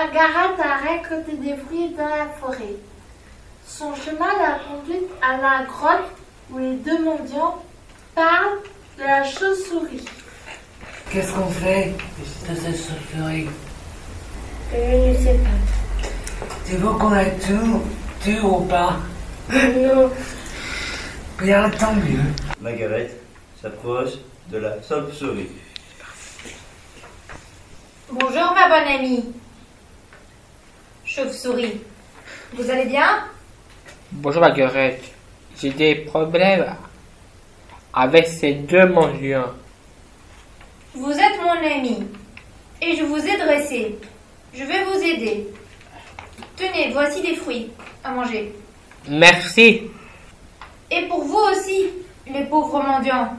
Margaret a récolté des fruits dans la forêt. Son chemin l'a conduite à la grotte où les deux mendiants parlent de la chauve-souris. Qu'est-ce qu'on fait de cette chauve-souris Je ne sais pas. Tu veux qu'on la tue, tue ou pas Non. Bien, tant mieux. Margaret s'approche de la chauve-souris. Bonjour ma bonne amie. Chauve-souris. Vous allez bien? Bonjour Marguerite. J'ai des problèmes avec ces deux mendiants. Vous êtes mon ami et je vous ai dressé. Je vais vous aider. Tenez, voici des fruits à manger. Merci. Et pour vous aussi, les pauvres mendiants.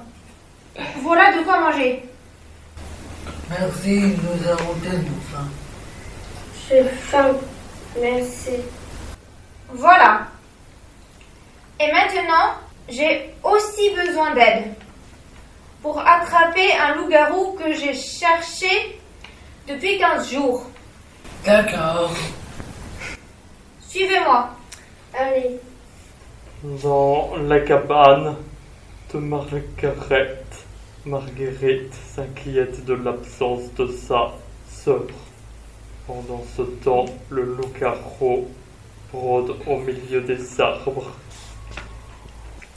Voilà de quoi manger. Merci, nous avons tellement faim. J'ai faim. Merci. Voilà. Et maintenant, j'ai aussi besoin d'aide pour attraper un loup-garou que j'ai cherché depuis 15 jours. D'accord. Suivez-moi. Allez. Dans la cabane de Marguerite, Marguerite s'inquiète de l'absence de sa sœur. Pendant ce temps, le loup-garou rôde au milieu des arbres.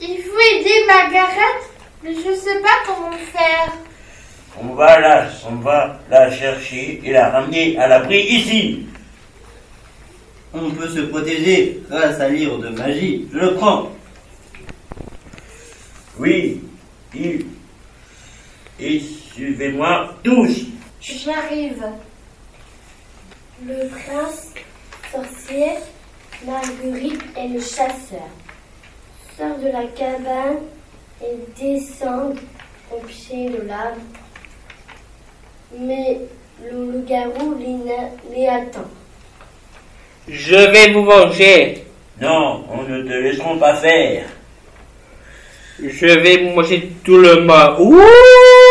Il faut aider Margaret, mais je ne sais pas comment faire. On va la, on va la chercher et la ramener à l'abri ici. On peut se protéger grâce à livre de magie. Je le prends. Oui, il. Et suivez-moi tous. J'arrive. Le prince sorcier, Marguerite et le chasseur sortent de la cabane et descendent au pied de l'arbre. Mais le loup-garou les, attend. Je vais vous venger. Non, on ne te laisseront pas faire. Je vais vous manger tout le monde. Ouh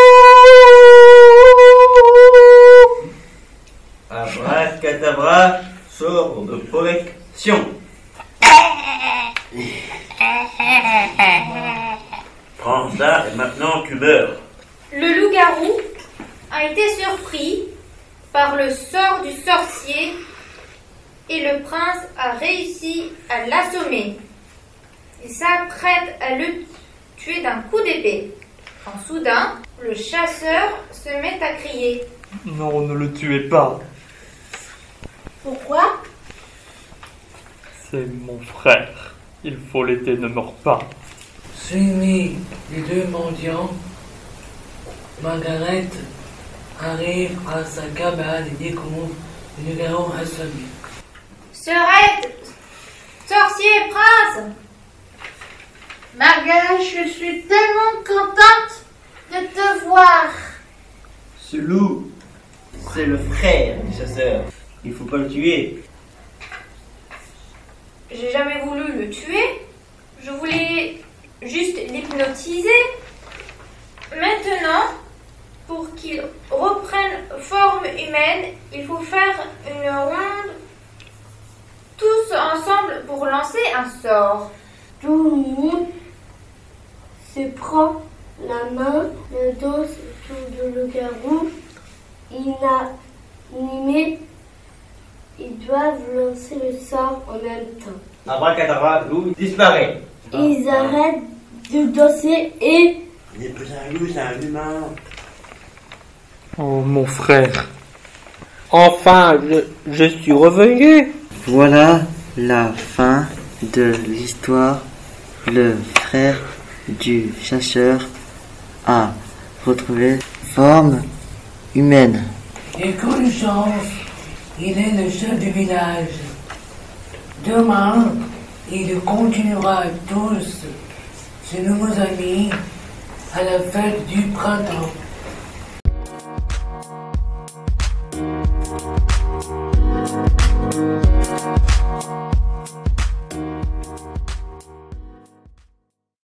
Abracadabra, sort de protection. Prends ça et maintenant tu meurs. Le loup-garou a été surpris par le sort du sorcier et le prince a réussi à l'assommer. Il s'apprête à le tuer d'un coup d'épée. Quand soudain, le chasseur se met à crier. Non, ne le tuez pas. Pourquoi? C'est mon frère. Il faut l'aider, ne meurt pas. Suivi les deux mendiants, Margaret arrive à sa cabane et découvre le garou assommé. Serait sorcier prince Margaret, je suis tellement contente de te voir. Ce loup, c'est le frère du chasseur. Il faut pas le tuer. J'ai jamais voulu le tuer. Je voulais juste l'hypnotiser. Maintenant, pour qu'il reprenne forme humaine, il faut faire une ronde tous ensemble pour lancer un sort. Tout le monde se prend la main, le dos autour de le garou. Inanimé, ils doivent lancer le sort en même temps. Abracadabra, loup disparaît. Ils arrêtent de danser et Il n'est pas un loup, c'est un humain. Oh, mon frère. Enfin, je, je suis revenu. Voilà la fin de l'histoire. Le frère du chasseur a retrouvé forme humaine. Et il est le chef du village. Demain, il continuera tous ses nouveaux amis à la fête du printemps.